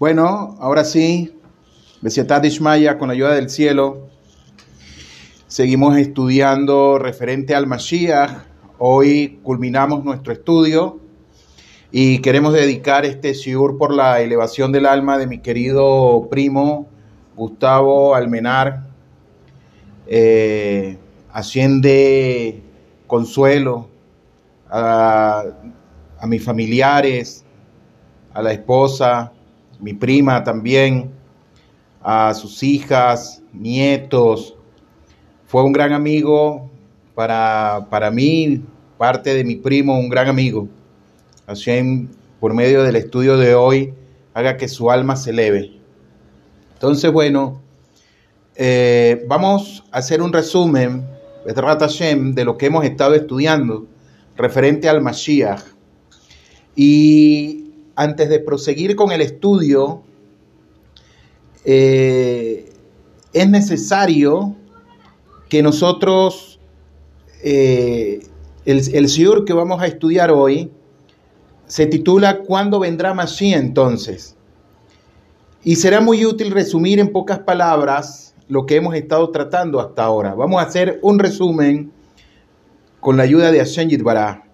Bueno, ahora sí, Besiatad Ishmaya, con la ayuda del cielo, seguimos estudiando referente al Mashiach. Hoy culminamos nuestro estudio y queremos dedicar este shiur por la elevación del alma de mi querido primo Gustavo Almenar. Eh, asciende consuelo a mis familiares, a la esposa, mi prima también, a sus hijas, nietos. Fue un gran amigo para, para mí, parte de mi primo, un gran amigo. Hashem, por medio del estudio de hoy, haga que su alma se eleve. Entonces, bueno, eh, vamos a hacer un resumen, de lo que hemos estado estudiando referente al Mashiach. Y antes de proseguir con el estudio, eh, es necesario que nosotros, eh, el, el que vamos a estudiar hoy, se titula ¿Cuándo vendrá Mashiach entonces? Y será muy útil resumir en pocas palabras lo que hemos estado tratando hasta ahora. Vamos a hacer un resumen con la ayuda de Hashem Yitbarah.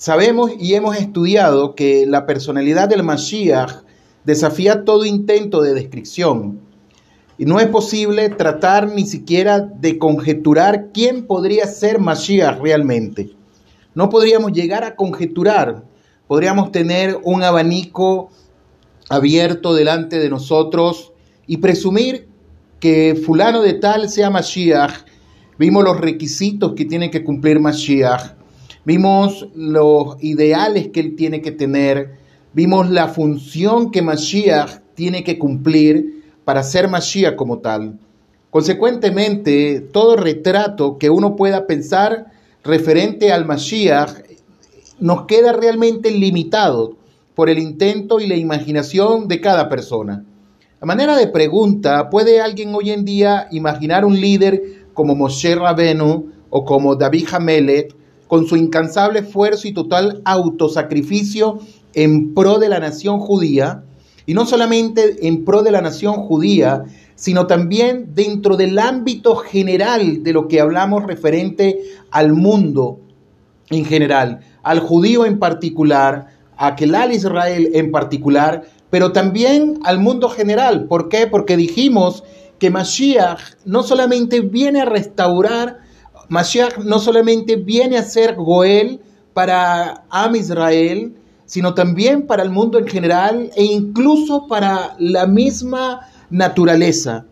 Sabemos y hemos estudiado que la personalidad del Mashiach desafía todo intento de descripción. Y no es posible tratar ni siquiera de conjeturar quién podría ser Mashiach realmente. No podríamos llegar a conjeturar, podríamos tener un abanico abierto delante de nosotros y presumir que fulano de tal sea Mashiach. Vimos los requisitos que tiene que cumplir Mashiach vimos los ideales que él tiene que tener, vimos la función que Mashiach tiene que cumplir para ser Mashiach como tal. Consecuentemente, todo retrato que uno pueda pensar referente al Mashiach nos queda realmente limitado por el intento y la imaginación de cada persona. A manera de pregunta, ¿puede alguien hoy en día imaginar un líder como Moshe Rabenu o como David Hamelech con su incansable esfuerzo y total autosacrificio en pro de la nación judía, y no solamente en pro de la nación judía, sino también dentro del ámbito general de lo que hablamos referente al mundo en general, al judío en particular, a al Israel en particular, pero también al mundo general. ¿Por qué? Porque dijimos que Mashiach no solamente viene a restaurar Mashiach no solamente viene a ser Goel para Am Israel, sino también para el mundo en general e incluso para la misma naturaleza.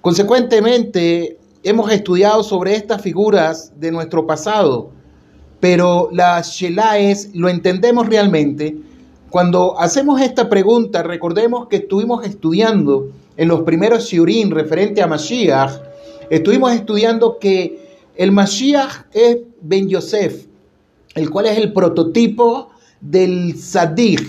Consecuentemente, hemos estudiado sobre estas figuras de nuestro pasado, pero la Shelah es, ¿lo entendemos realmente? Cuando hacemos esta pregunta, recordemos que estuvimos estudiando en los primeros shiurim referente a Mashiach, Estuvimos estudiando que el Mashiach es Ben Yosef, el cual es el prototipo del Sadik.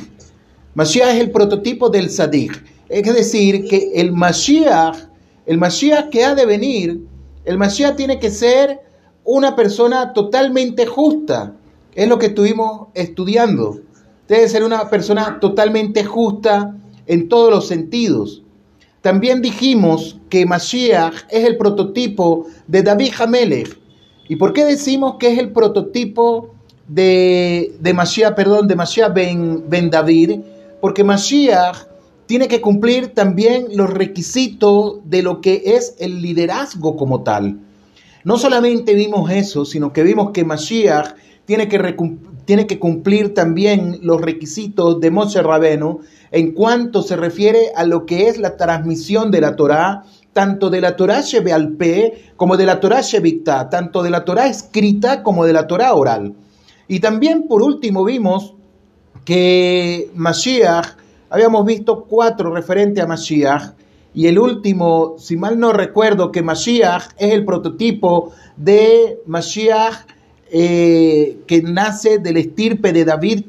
Mashiach es el prototipo del Sadik. Es decir, que el Mashiach, el Mashiach que ha de venir, el Mashiach tiene que ser una persona totalmente justa. Es lo que estuvimos estudiando. Debe ser una persona totalmente justa en todos los sentidos. También dijimos que Mashiach es el prototipo de David Hamelech. ¿Y por qué decimos que es el prototipo de, de Mashiach, perdón, de Mashiach ben, ben David? Porque Mashiach tiene que cumplir también los requisitos de lo que es el liderazgo como tal. No solamente vimos eso, sino que vimos que Mashiach tiene que, tiene que cumplir también los requisitos de Moshe Rabenu en cuanto se refiere a lo que es la transmisión de la Torá, tanto de la Torá Shebealpe como de la Torá Shebikta, tanto de la Torá escrita como de la Torá oral. Y también por último vimos que Mashiach, habíamos visto cuatro referentes a Mashiach, y el último, si mal no recuerdo, que Mashiach es el prototipo de Mashiach eh, que nace del estirpe de David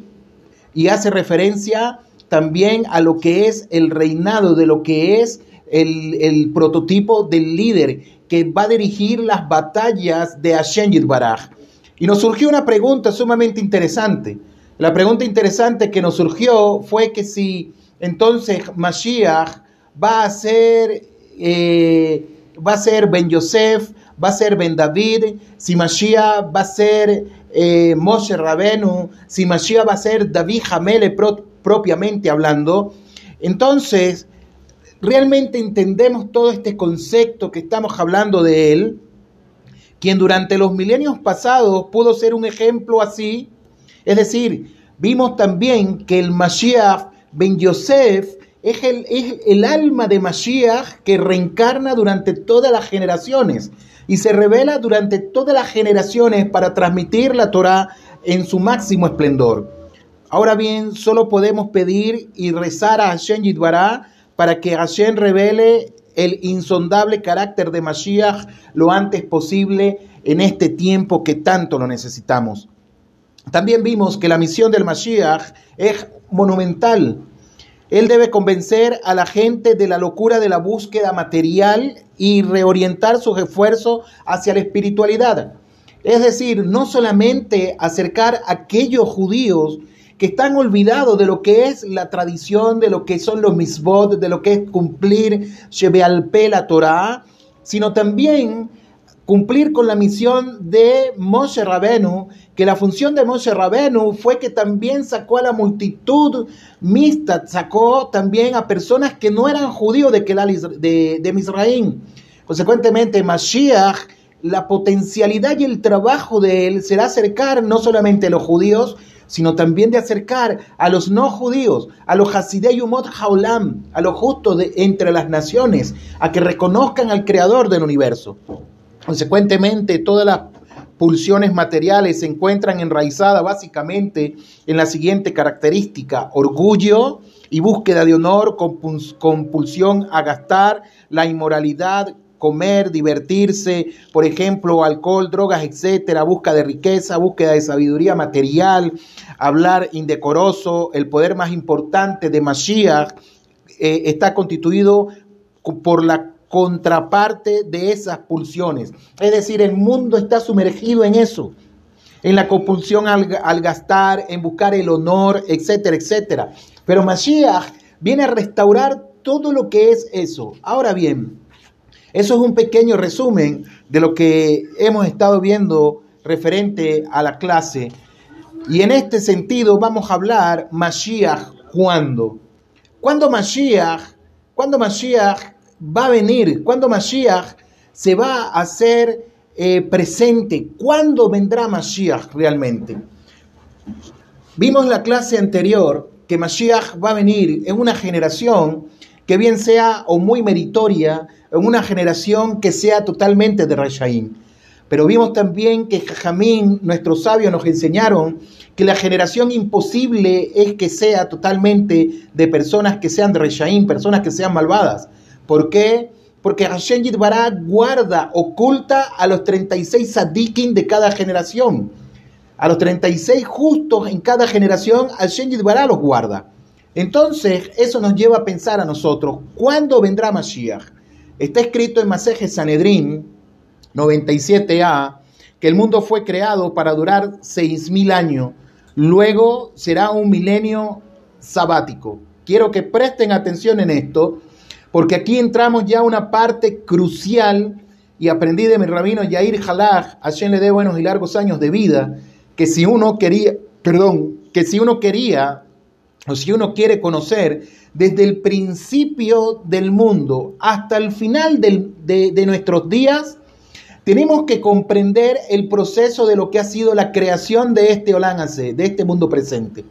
y hace referencia también a lo que es el reinado, de lo que es el, prototipo del líder que va a dirigir las batallas de Hashem Baraj. Y nos surgió una pregunta sumamente interesante. La pregunta interesante que nos surgió fue que si entonces Mashiach va a ser, eh, va a ser Ben Yosef, va a ser Ben David, si Mashiach va a ser eh, Moshe Rabenu, si Mashiach va a ser David Hamele propiamente hablando, entonces realmente entendemos todo este concepto que estamos hablando de él, quien durante los milenios pasados pudo ser un ejemplo así, es decir, vimos también que el Mashiach Ben Yosef es el, alma de Mashiach que reencarna durante todas las generaciones y se revela durante todas las generaciones para transmitir la Torah en su máximo esplendor. Ahora bien, solo podemos pedir y rezar a Hashem para que Hashem revele el insondable carácter de Mashiach lo antes posible en este tiempo que tanto lo necesitamos. También vimos que la misión del Mashiach es monumental. Él debe convencer a la gente de la locura de la búsqueda material y reorientar sus esfuerzos hacia la espiritualidad. Es decir, no solamente acercar a aquellos judíos que están olvidados de lo que es la tradición, de lo que son los misbot, de lo que es cumplir Shebealpe la Torah, sino también cumplir con la misión de Moshe Rabenu, que la función de Moshe Rabenu fue que también sacó a la multitud mixta, sacó también a personas que no eran judíos de, de, de Misraim. Consecuentemente, Mashiach, la potencialidad y el trabajo de él será acercar no solamente a los judíos, sino también de acercar a los no judíos, a los Hasidei Umot Haolam, a los justos de, entre las naciones, a que reconozcan al Creador del universo. Consecuentemente, todas las pulsiones materiales se encuentran enraizadas básicamente en la siguiente característica, orgullo y búsqueda de honor, compulsión a gastar, la inmoralidad, comer, divertirse, por ejemplo, alcohol, drogas, etcétera, busca de riqueza, búsqueda de sabiduría material, hablar indecoroso, el poder más importante de Mashiach eh, está constituido por la contraparte de esas pulsiones. Es decir, el mundo está sumergido en eso, en la compulsión al, gastar, en buscar el honor, etcétera, etcétera. Pero Mashiach viene a restaurar todo lo que es eso. Ahora bien, eso es un pequeño resumen de lo que hemos estado viendo referente a la clase. Y en este sentido vamos a hablar Mashiach cuándo. ¿Cuándo Mashiach, cuándo Mashiach va a venir? ¿Cuándo Mashiach se va a hacer eh, presente? ¿Cuándo vendrá Mashiach realmente? Vimos la clase anterior que Mashiach va a venir en una generación que bien sea o muy meritoria, en una generación que sea totalmente de Reshaim. Pero vimos también que Jajamín, nuestros sabios, nos enseñaron que la generación imposible es que sea totalmente de personas que sean de Reshaim, personas que sean malvadas. ¿Por qué? Porque Hashem Yitbará guarda, oculta a los 36 sadikin de cada generación. A los 36 justos en cada generación, Hashem Yitbará los guarda. Entonces, eso nos lleva a pensar a nosotros, ¿cuándo vendrá Mashiach? Está escrito en Maseje Sanedrín 97a que el mundo fue creado para durar 6.000 años, luego será un milenio sabático. Quiero que presten atención en esto, porque aquí entramos ya a una parte crucial y aprendí de mi rabino Yair Halach, a quien le dé buenos y largos años de vida, que si uno quería, perdón, que si uno quería o si uno quiere conocer desde el principio del mundo hasta el final de, nuestros días, tenemos que comprender el proceso de lo que ha sido la creación de este Olánase, de este mundo presente.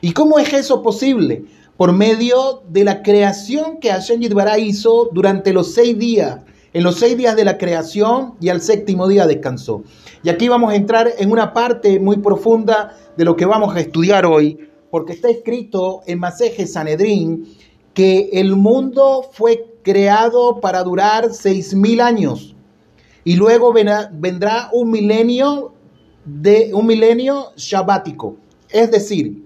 ¿Y cómo es eso posible? Por medio de la creación que Hashem Yitbará hizo durante los seis días. En los seis días de la creación y al séptimo día descansó. Y aquí vamos a entrar en una parte muy profunda de lo que vamos a estudiar hoy, porque está escrito en Maseje Sanedrín que el mundo fue creado para durar seis mil años y luego vendrá, un milenio de un milenio shabático. Es decir,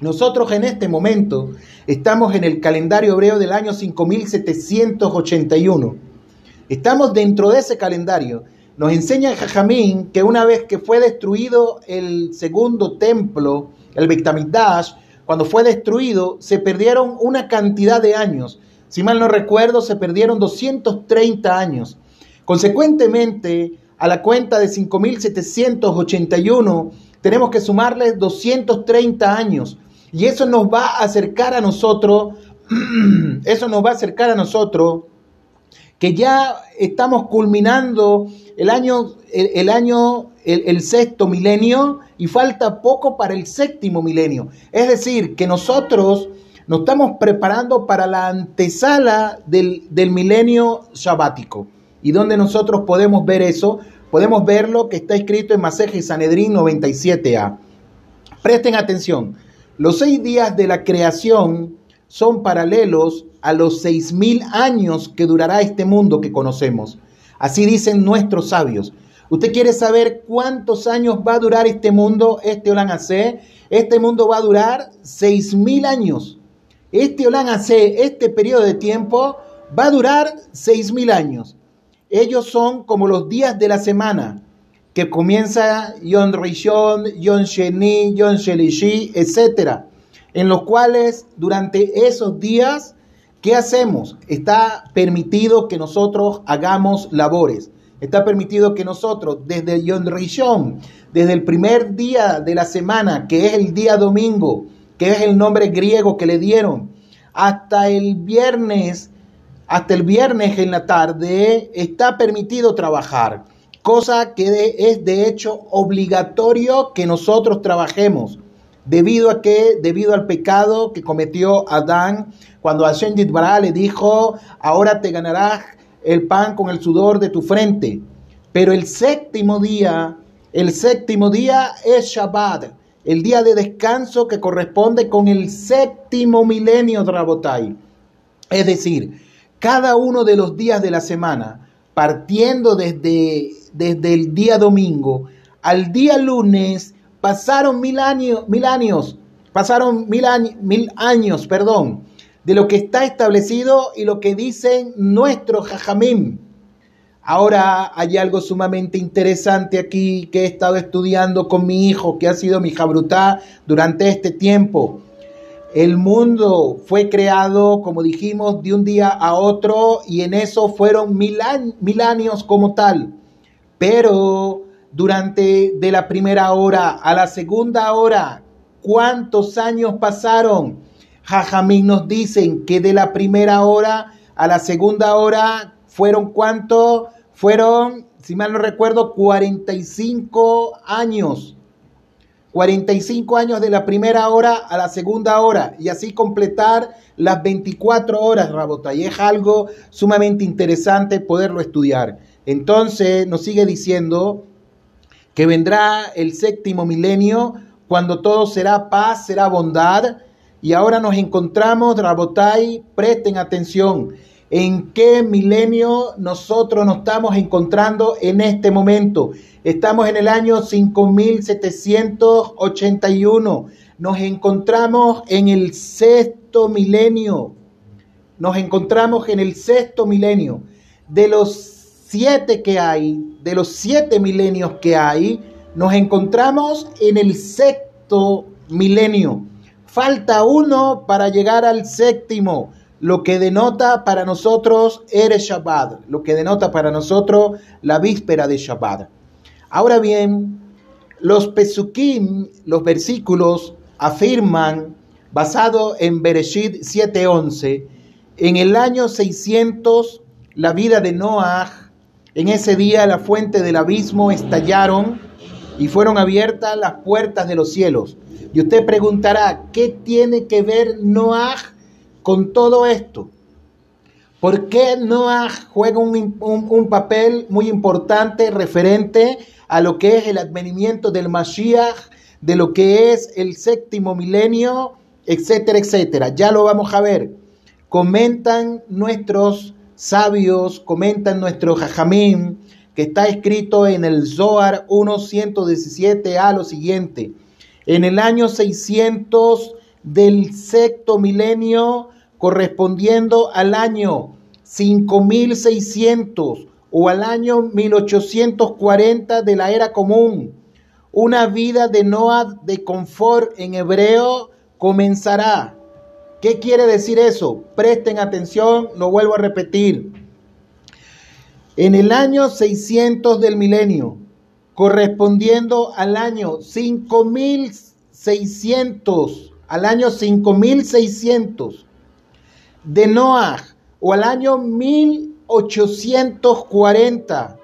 nosotros en este momento estamos en el calendario hebreo del año 5781. Estamos dentro de ese calendario. Nos enseña Jajamín que una vez que fue destruido el segundo templo, el Bektamidash, cuando fue destruido, se perdieron una cantidad de años. Si mal no recuerdo, se perdieron 230 años. Consecuentemente, a la cuenta de 5.781, tenemos que sumarle 230 años. Y eso nos va a acercar a nosotros, eso nos va a acercar a nosotros, que ya estamos culminando el año, el, año, el sexto milenio y falta poco para el séptimo milenio. Es decir, que nosotros nos estamos preparando para la antesala del, milenio sabático. ¿Y dónde nosotros podemos ver eso? Podemos ver lo que está escrito en Maseje Sanedrín 97a. Presten atención. Los seis días de la creación son paralelos a los seis mil años que durará este mundo que conocemos. Así dicen nuestros sabios. ¿Usted quiere saber cuántos años va a durar este mundo, este Olan? Este mundo va a durar seis mil años. Este Olan este periodo de tiempo, va a durar seis mil años. Ellos son como los días de la semana, que comienza Yon Rishon, Yon Sheni, Yon Shelishi, etc. En los cuales durante esos días, ¿qué hacemos? Está permitido que nosotros hagamos labores. Está permitido que nosotros, desde Yom Rishon, desde el primer día de la semana, que es el día domingo, que es el nombre griego que le dieron, hasta el viernes, hasta el viernes en la tarde, está permitido trabajar. Cosa que es de hecho obligatorio que nosotros trabajemos. Debido a que, debido al pecado que cometió Adán, cuando Hashem Yitbará le dijo, ahora te ganarás el pan con el sudor de tu frente. Pero el séptimo día, el séptimo día es Shabbat, el día de descanso que corresponde con el séptimo milenio de Rabotai. Es decir, cada uno de los días de la semana, partiendo desde, desde el día domingo al día lunes, pasaron mil años, mil años, pasaron mil, años, mil años, perdón, de lo que está establecido y lo que dicen nuestros jajamim. Ahora hay algo sumamente interesante aquí que he estado estudiando con mi hijo, que ha sido mi jabrutá durante este tiempo. El mundo fue creado, como dijimos, de un día a otro y en eso fueron mil, mil años como tal. Pero durante de la primera hora a la segunda hora, ¿cuántos años pasaron? Jajamín nos dicen que de la primera hora a la segunda hora fueron cuánto? Fueron, si mal no recuerdo, 45 años. 45 años de la primera hora a la segunda hora y así completar las 24 horas, Rabota. Y es algo sumamente interesante poderlo estudiar. Entonces nos sigue diciendo que vendrá el séptimo milenio cuando todo será paz, será bondad y ahora nos encontramos, Rabotai, presten atención, en qué milenio nosotros nos estamos encontrando en este momento. Estamos en el año 5781. Nos encontramos en el sexto milenio. Nos encontramos en el sexto milenio. De los siete que hay, de los siete milenios que hay, nos encontramos en el sexto milenio. Falta uno para llegar al séptimo, lo que denota para nosotros Eres Shabbat, lo que denota para nosotros la víspera de Shabbat. Ahora bien, los Pesukim, los versículos, afirman, basado en Bereshit 7:11, en el año 600, la vida de Noah, en ese día la fuente del abismo estallaron y fueron abiertas las puertas de los cielos y usted preguntará, ¿qué tiene que ver Noah con todo esto? ¿Por qué Noah juega un, papel muy importante referente a lo que es el advenimiento del Mashiach, de lo que es el séptimo milenio, etcétera, etcétera? Ya lo vamos a ver. Comentan nuestros sabios, comentan nuestro Jajamín, que está escrito en el Zohar 1.117a lo siguiente en el año 600 del sexto milenio, correspondiendo al año 5600 o al año 1840 de la era común. Una vida de Noah de confort en hebreo comenzará. ¿Qué quiere decir eso? Presten atención, lo vuelvo a repetir. En el año 600 del milenio, correspondiendo al año 5600, al año 5600 de Noah, o al año 1840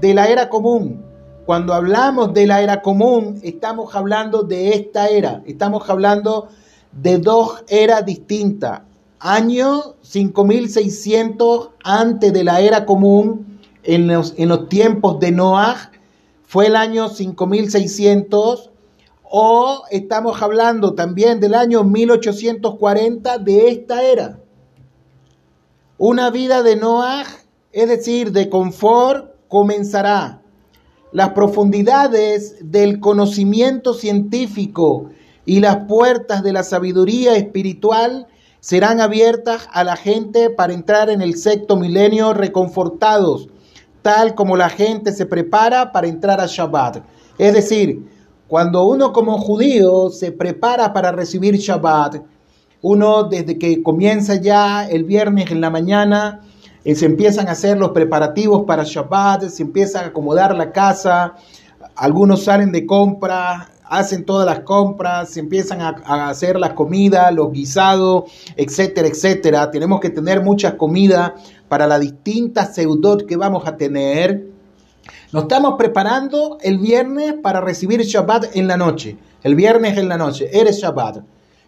de la era común. Cuando hablamos de la era común, estamos hablando de esta era, estamos hablando de dos eras distintas. Año 5600 antes de la era común, en los, en los tiempos de Noah, fue el año 5600 o estamos hablando también del año 1840 de esta era. Una vida de Noah, es decir, de confort, comenzará. Las profundidades del conocimiento científico y las puertas de la sabiduría espiritual serán abiertas a la gente para entrar en el sexto milenio reconfortados, tal como la gente se prepara para entrar a Shabbat. Es decir, cuando uno como judío se prepara para recibir Shabbat, uno desde que comienza ya el viernes en la mañana, eh, se empiezan a hacer los preparativos para Shabbat, se empieza a acomodar la casa, algunos salen de compra, hacen todas las compras, empiezan a, hacer las comidas, los guisados, etcétera, etcétera. Tenemos que tener mucha comida para las distintas seudot que vamos a tener. Nos estamos preparando el viernes para recibir Shabbat en la noche. El viernes en la noche, eres Shabbat.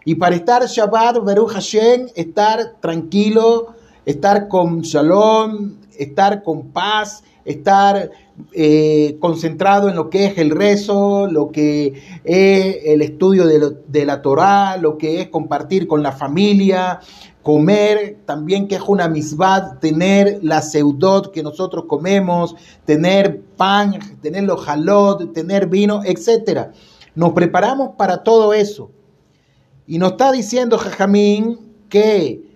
Y para estar Shabbat, Baruch Hashem, estar tranquilo, estar con shalom, estar con paz, estar eh, concentrado en lo que es el rezo, lo que es el estudio de, la Torah, lo que es compartir con la familia, comer, también que es una misbad, tener la seudot que nosotros comemos, tener pan, tener los halot, tener vino, etc. Nos preparamos para todo eso. Y nos está diciendo Jajamín que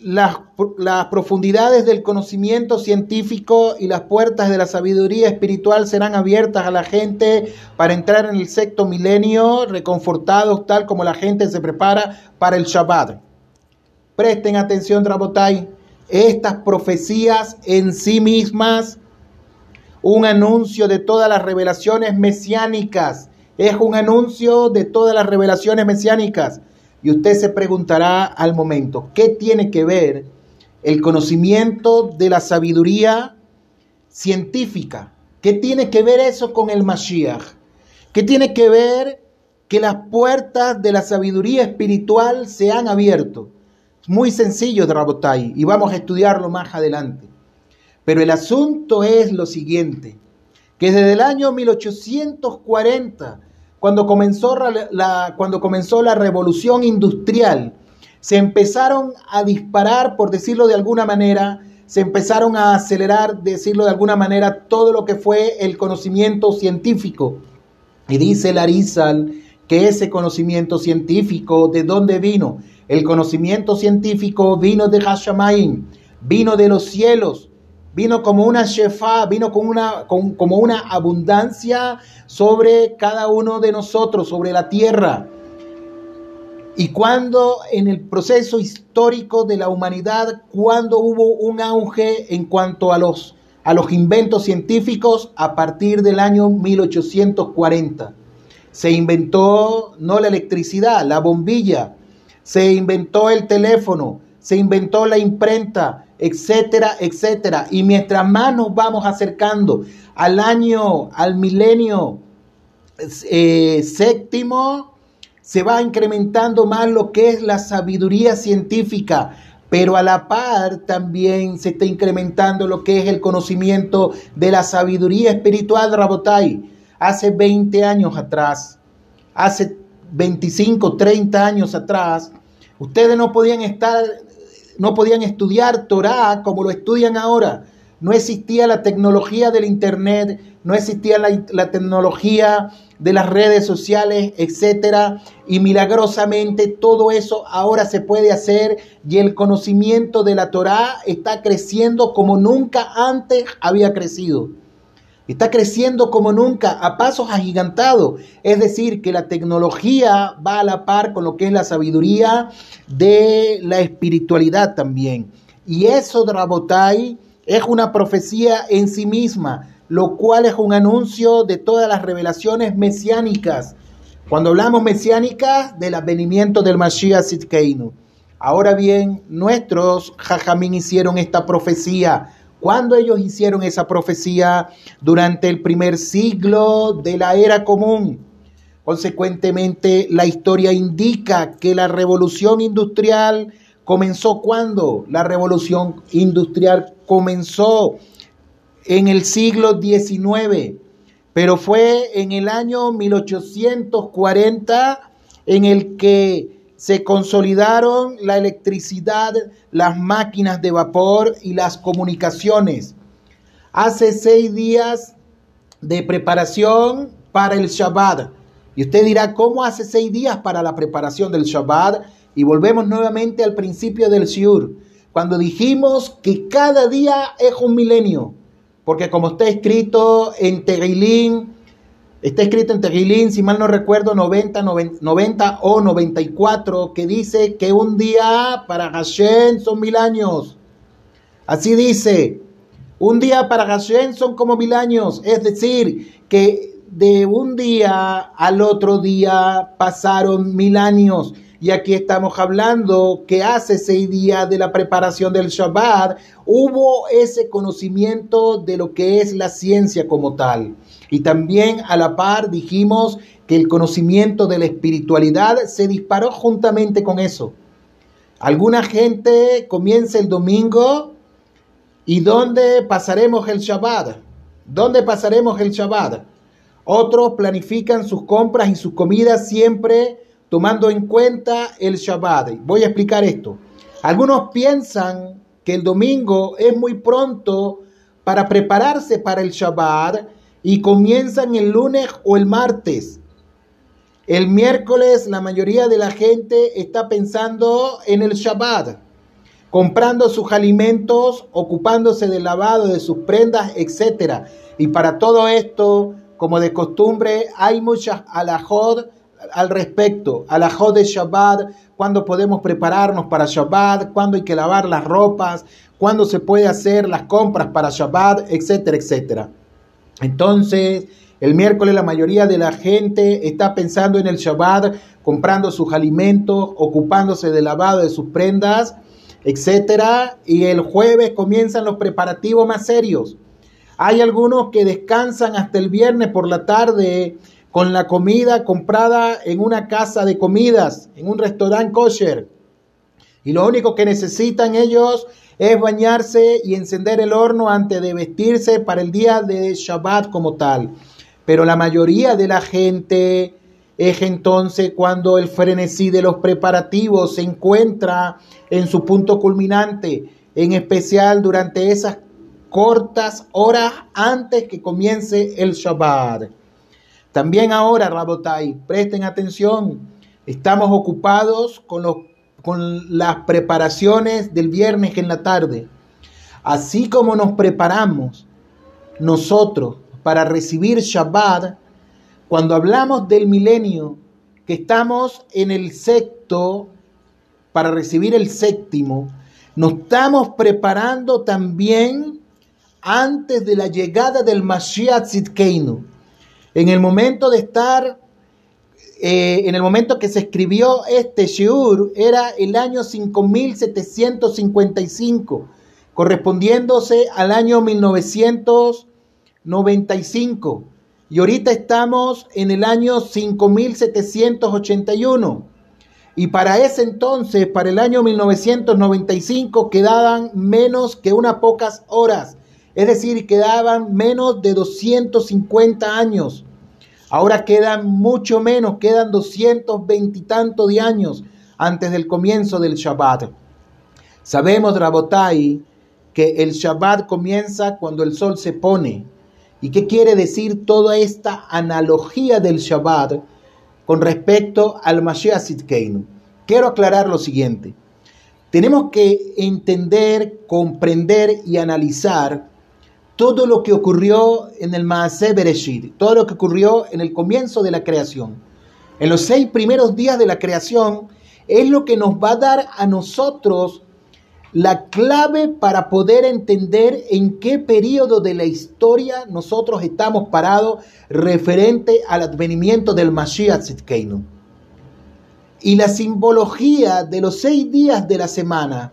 las, las, profundidades del conocimiento científico y las puertas de la sabiduría espiritual serán abiertas a la gente para entrar en el sexto milenio, reconfortados tal como la gente se prepara para el Shabbat. Presten atención, Drabotai, estas profecías en sí mismas, un anuncio de todas las revelaciones mesiánicas es un anuncio de todas las revelaciones mesiánicas. Y usted se preguntará al momento, ¿qué tiene que ver el conocimiento de la sabiduría científica? ¿Qué tiene que ver eso con el Mashiach? ¿Qué tiene que ver que las puertas de la sabiduría espiritual se han abierto? Muy sencillo, Drabotai, y vamos a estudiarlo más adelante. Pero el asunto es lo siguiente, que desde el año 1840 cuando comenzó la, cuando comenzó la revolución industrial, se empezaron a disparar, por decirlo de alguna manera, se empezaron a acelerar, decirlo de alguna manera, todo lo que fue el conocimiento científico. Y dice Larizal que ese conocimiento científico, ¿de dónde vino? El conocimiento científico vino de Hashamaim, vino de los cielos, vino como una shefa, vino con una, como una abundancia sobre cada uno de nosotros, sobre la tierra. Y cuando en el proceso histórico de la humanidad, cuando hubo un auge en cuanto a los, a los inventos científicos, a partir del año 1840. Se inventó no la electricidad, la bombilla, se inventó el teléfono, se inventó la imprenta, etcétera, etcétera. Y mientras más nos vamos acercando al año, al milenio eh, séptimo, se va incrementando más lo que es la sabiduría científica, pero a la par también se está incrementando lo que es el conocimiento de la sabiduría espiritual Rabotai. Hace 20 años atrás, hace 25, 30 años atrás, ustedes no podían estar no podían estudiar Torah como lo estudian ahora. No existía la tecnología del Internet, no existía la, tecnología de las redes sociales, etcétera, y milagrosamente todo eso ahora se puede hacer y el conocimiento de la Torah está creciendo como nunca antes había crecido. Está creciendo como nunca, a pasos agigantados. Es decir, que la tecnología va a la par con lo que es la sabiduría de la espiritualidad también. Y eso, Drabotai, es una profecía en sí misma, lo cual es un anuncio de todas las revelaciones mesiánicas. Cuando hablamos mesiánicas, del advenimiento del Mashiach Sidkeinu. Ahora bien, nuestros jajamín hicieron esta profecía cuando ellos hicieron esa profecía durante el primer siglo de la era común. Consecuentemente, la historia indica que la revolución industrial comenzó cuando? La revolución industrial comenzó en el siglo XIX, pero fue en el año 1840 en el que se consolidaron la electricidad, las máquinas de vapor y las comunicaciones. Hace seis días de preparación para el Shabbat. Y usted dirá, ¿cómo hace seis días para la preparación del Shabbat? Y volvemos nuevamente al principio del Shiur, cuando dijimos que cada día es un milenio. Porque como está escrito en Terilín, Está escrito en Tegilín, si mal no recuerdo, 90, 90, o 94, que dice que un día para Hashem son mil años. Así dice, un día para Hashem son como mil años. Es decir, que de un día al otro día pasaron mil años. Y aquí estamos hablando que hace seis días de la preparación del Shabbat hubo ese conocimiento de lo que es la ciencia como tal. Y también a la par dijimos que el conocimiento de la espiritualidad se disparó juntamente con eso. Alguna gente comienza el domingo y ¿dónde pasaremos el Shabbat? ¿Dónde pasaremos el Shabbat? Otros planifican sus compras y sus comidas siempre tomando en cuenta el Shabbat. Voy a explicar esto. Algunos piensan que el domingo es muy pronto para prepararse para el Shabbat y comienzan el lunes o el martes. El miércoles la mayoría de la gente está pensando en el Shabbat, comprando sus alimentos, ocupándose del lavado de sus prendas, etc. Y para todo esto, como de costumbre, hay muchas alajot al respecto, alajot de Shabbat, cuándo podemos prepararnos para Shabbat, cuándo hay que lavar las ropas, cuándo se puede hacer las compras para Shabbat, etcétera, etcétera. Entonces, el miércoles la mayoría de la gente está pensando en el Shabbat, comprando sus alimentos, ocupándose del lavado de sus prendas, etc. Y el jueves comienzan los preparativos más serios. Hay algunos que descansan hasta el viernes por la tarde con la comida comprada en una casa de comidas, en un restaurante kosher. Y lo único que necesitan ellos es bañarse y encender el horno antes de vestirse para el día de Shabbat como tal. Pero la mayoría de la gente es entonces cuando el frenesí de los preparativos se encuentra en su punto culminante, en especial durante esas cortas horas antes que comience el Shabbat. También ahora, Rabotai, presten atención, estamos ocupados con los con las preparaciones del viernes en la tarde. Así como nos preparamos nosotros para recibir Shabbat, cuando hablamos del milenio, que estamos en el sexto, para recibir el séptimo, nos estamos preparando también antes de la llegada del Mashiach Zidkeinu. En el momento de estar eh, en el momento que se escribió este Shiur, era el año 5755, correspondiéndose al año 1995. Y ahorita estamos en el año 5781. Y para ese entonces, para el año 1995, quedaban menos que unas pocas horas. Es decir, quedaban menos de 250 años Ahora quedan mucho menos, quedan 220 y tanto de años antes del comienzo del Shabbat. Sabemos, Rabotai, que el Shabbat comienza cuando el sol se pone. ¿Y qué quiere decir toda esta analogía del Shabbat con respecto al Mashiach Sidkeinu? Quiero aclarar lo siguiente. Tenemos que entender, comprender y analizar todo lo que ocurrió en el Maaseh Bereshit, todo lo que ocurrió en el comienzo de la creación. En los seis primeros días de la creación es lo que nos va a dar a nosotros la clave para poder entender en qué periodo de la historia nosotros estamos parados referente al advenimiento del Mashiach Tzidkeinu. Y la simbología de los seis días de la semana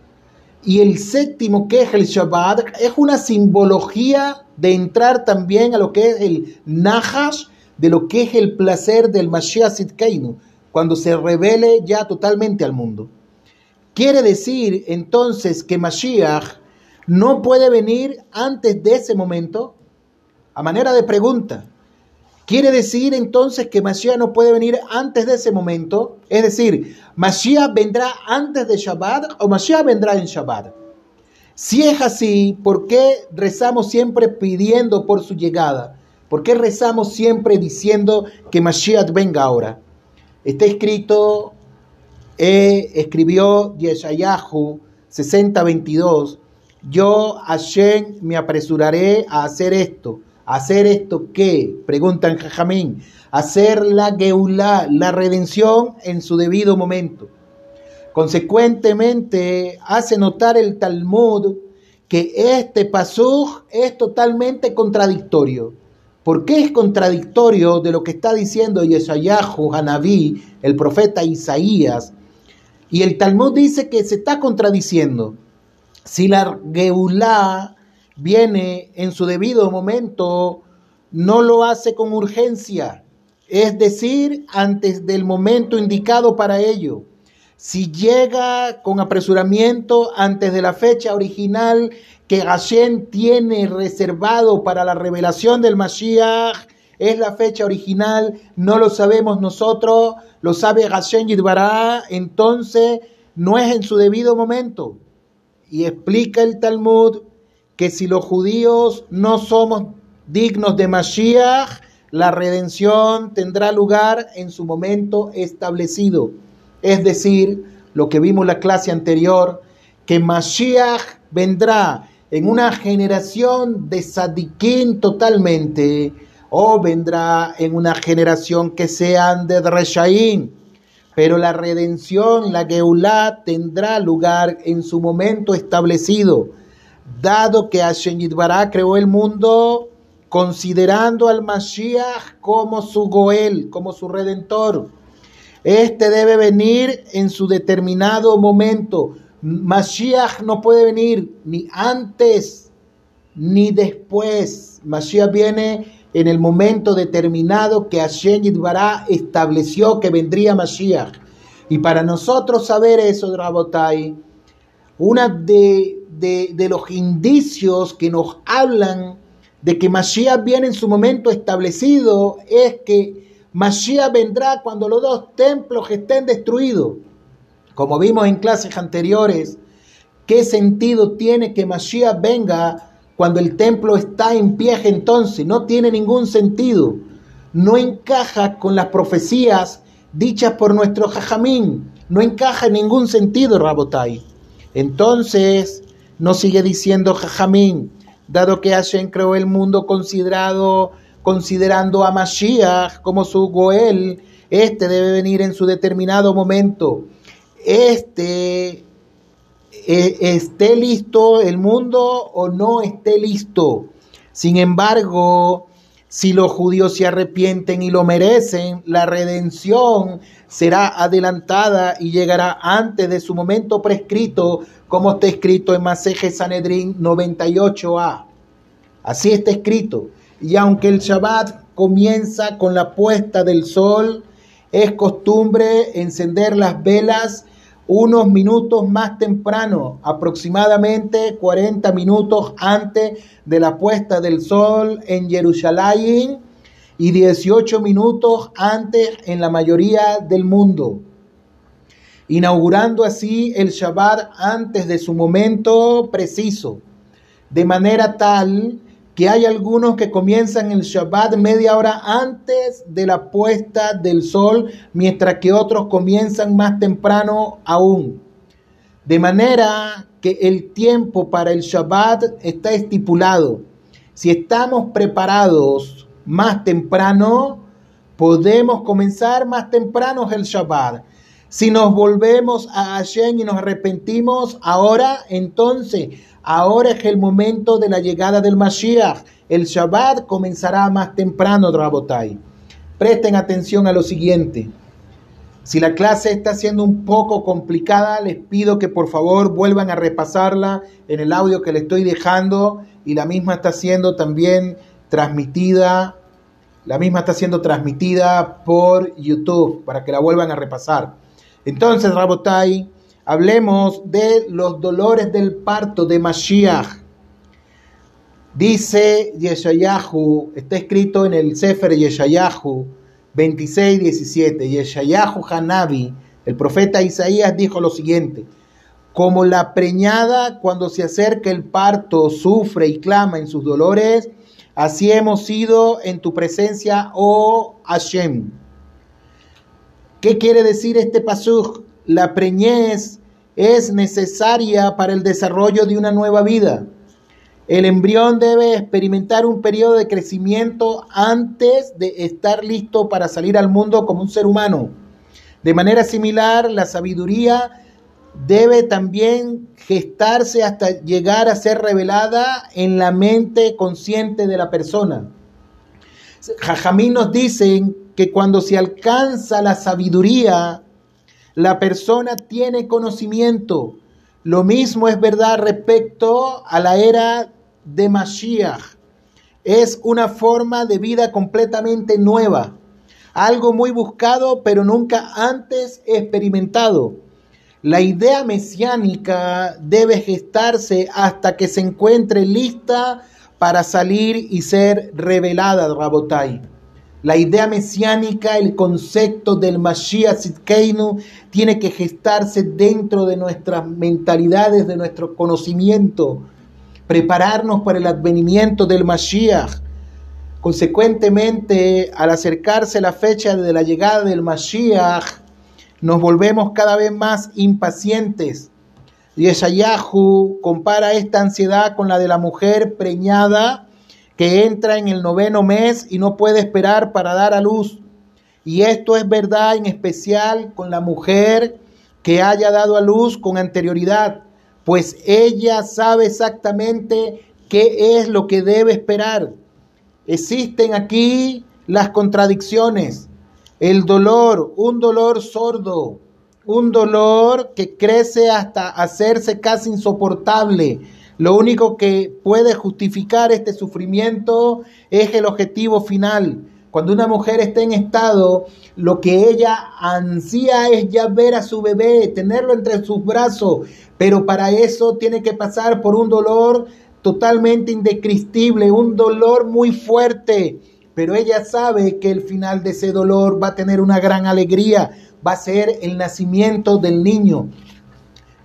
y el séptimo que es el Shabbat es una simbología de entrar también a lo que es el Nahash, de lo que es el placer del Mashiach Tzidkeinu, cuando se revele ya totalmente al mundo. Quiere decir entonces que Mashiach no puede venir antes de ese momento, a manera de pregunta. Quiere decir entonces que Mashiach no puede venir antes de ese momento. Es decir, Mashiach vendrá antes de Shabbat o Mashiach vendrá en Shabbat. Si es así, ¿por qué rezamos siempre pidiendo por su llegada? ¿Por qué rezamos siempre diciendo que Mashiach venga ahora? Está escrito e escribió Yeshayahu 60:22, yo Hashem me apresuraré a hacer esto. ¿Hacer esto qué? Preguntan Jajamín. Hacer la Geulah, la redención en su debido momento. Consecuentemente, hace notar el Talmud que este pasuj es totalmente contradictorio. ¿Por qué es contradictorio de lo que está diciendo Yeshayahu Hanaví, el profeta Isaías, y el Talmud dice que se está contradiciendo. Si la Geulá viene en su debido momento, no lo hace con urgencia, es decir, antes del momento indicado para ello. Si llega con apresuramiento antes de la fecha original que Hashem tiene reservado para la revelación del Mashiach, es la fecha original, no lo sabemos nosotros, lo sabe Hashem Yidbará, entonces no es en su debido momento. Y explica el Talmud que si los judíos no somos dignos de Mashiach, la redención tendrá lugar en su momento establecido. Es decir, lo que vimos en la clase anterior, que Mashiach vendrá en una generación de sadiquín totalmente, o vendrá en una generación que sean de Reshaín. Pero la redención, la Geulah, tendrá lugar en su momento establecido, dado que Hashem Yitbará creó el mundo considerando al Mashiach como su Goel, como su redentor. Este debe venir en su determinado momento. Mashiach no puede venir ni antes ni después. Mashiach viene en el momento determinado que Hashem Yitbará estableció que vendría Mashiach. Y para nosotros saber eso, Rabotai, una de, de, los indicios que nos hablan de que Mashiach viene en su momento establecido es que Mashiach vendrá cuando los dos templos estén destruidos. Como vimos en clases anteriores, ¿qué sentido tiene que Mashiach venga cuando el templo está en pie entonces, no tiene ningún sentido, no encaja con las profecías dichas por nuestro Jajamín, no encaja en ningún sentido, Rabotai. Entonces, nos sigue diciendo Jajamín, dado que Hashem creó el mundo considerado, considerando a Mashiach como su Goel, este debe venir en su determinado momento. Este eh, esté listo el mundo o no esté listo. Sin embargo, si los judíos se arrepienten y lo merecen, la redención será adelantada y llegará antes de su momento prescrito, como está escrito en Maseje Sanedrín 98a. Así está escrito. Y aunque el Shabbat comienza con la puesta del sol, es costumbre encender las velas unos minutos más temprano, aproximadamente 40 minutos antes de la puesta del sol en Jerusalén y 18 minutos antes en la mayoría del mundo, inaugurando así el Shabbat antes de su momento preciso, de manera tal que hay algunos que comienzan el Shabbat media hora antes de la puesta del sol, mientras que otros comienzan más temprano aún. De manera que el tiempo para el Shabbat está estipulado Si estamos preparados más temprano, podemos comenzar más temprano el Shabbat. Si nos volvemos a Hashem y nos arrepentimos ahora, entonces, ahora es el momento de la llegada del Mashiach. El Shabbat comenzará más temprano, Rabotai. Presten atención a lo siguiente. Si la clase está siendo un poco complicada, les pido que por favor vuelvan a repasarla en el audio que le estoy dejando y la misma está siendo también transmitida, la misma está siendo transmitida por YouTube para que la vuelvan a repasar. Entonces, Rabotai, hablemos de los dolores del parto de Mashiach. Dice Yeshayahu, está escrito en el Sefer Yeshayahu, 26, 17. Yeshayahu Hanabi, el profeta Isaías, dijo lo siguiente: Como la preñada cuando se acerca el parto sufre y clama en sus dolores, así hemos sido en tu presencia, oh Hashem. ¿Qué quiere decir este pasuk? La preñez es necesaria para el desarrollo de una nueva vida. El embrión debe experimentar un periodo de crecimiento antes de estar listo para salir al mundo como un ser humano. De manera similar, la sabiduría debe también gestarse hasta llegar a ser revelada en la mente consciente de la persona. Jajamín nos dicen que cuando se alcanza la sabiduría, la persona tiene conocimiento. Lo mismo es verdad respecto a la era de Mashiach. Es una forma de vida completamente nueva, algo muy buscado pero nunca antes experimentado. La idea mesiánica debe gestarse hasta que se encuentre lista para salir y ser revelada, Rabotai. La idea mesiánica, el concepto del Mashiach Zidkeinu, tiene que gestarse dentro de nuestras mentalidades, de nuestro conocimiento, prepararnos para el advenimiento del Mashiach. Consecuentemente, al acercarse la fecha de la llegada del Mashiach, nos volvemos cada vez más impacientes. Yeshayahu compara esta ansiedad con la de la mujer preñada que entra en el noveno mes y no puede esperar para dar a luz. Y esto es verdad en especial con la mujer que haya dado a luz con anterioridad pues ella sabe exactamente qué es lo que debe esperar. Existen aquí las contradicciones, el dolor, un dolor sordo, un dolor que crece hasta hacerse casi insoportable. Lo único que puede justificar este sufrimiento es el objetivo final. Cuando una mujer está en estado, lo que ella ansía es ya ver a su bebé, tenerlo entre sus brazos, pero para eso tiene que pasar por un dolor totalmente indescriptible, un dolor muy fuerte. Pero ella sabe que el final de ese dolor va a tener una gran alegría, va a ser el nacimiento del niño.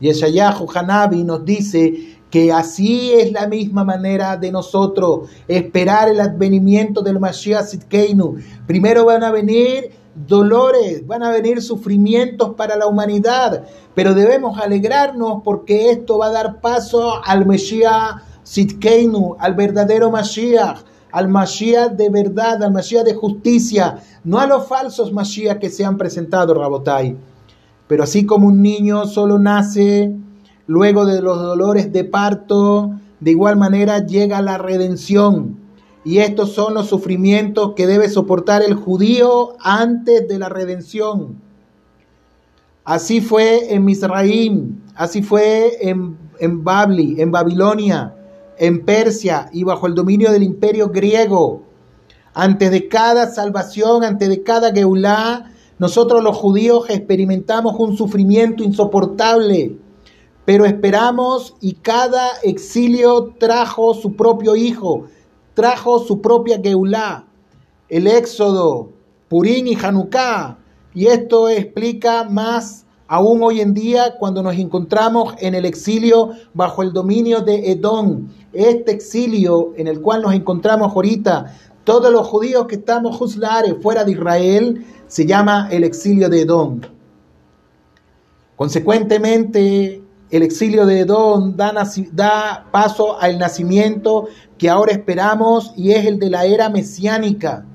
Yeshayahu Hanabi nos dice que así es la misma manera de nosotros esperar el advenimiento del Mashiach Sidkeinu. Primero van a venir dolores, van a venir sufrimientos para la humanidad, pero debemos alegrarnos porque esto va a dar paso al Mashiach Sidkeinu, al verdadero Mashiach, al Mashiach de verdad, al Mashiach de justicia, no a los falsos Mashiach que se han presentado, Rabotai. Pero así como un niño solo nace luego de los dolores de parto, de igual manera llega la redención. Y estos son los sufrimientos que debe soportar el judío antes de la redención. Así fue en Misraim, así fue en, en Babli, en Babilonia, en Persia y bajo el dominio del imperio griego. Antes de cada salvación, antes de cada Geulá, nosotros los judíos experimentamos un sufrimiento insoportable, pero esperamos y cada exilio trajo su propio hijo, trajo su propia Geulá, el Éxodo, Purín y Hanukkah. Y esto explica más aún hoy en día cuando nos encontramos en el exilio bajo el dominio de Edom. Este exilio en el cual nos encontramos ahorita, todos los judíos que estamos juzlares fuera de Israel, se llama el exilio de Edom. Consecuentemente, el exilio de Edom da, da paso al nacimiento que ahora esperamos y es el de la era mesiánica,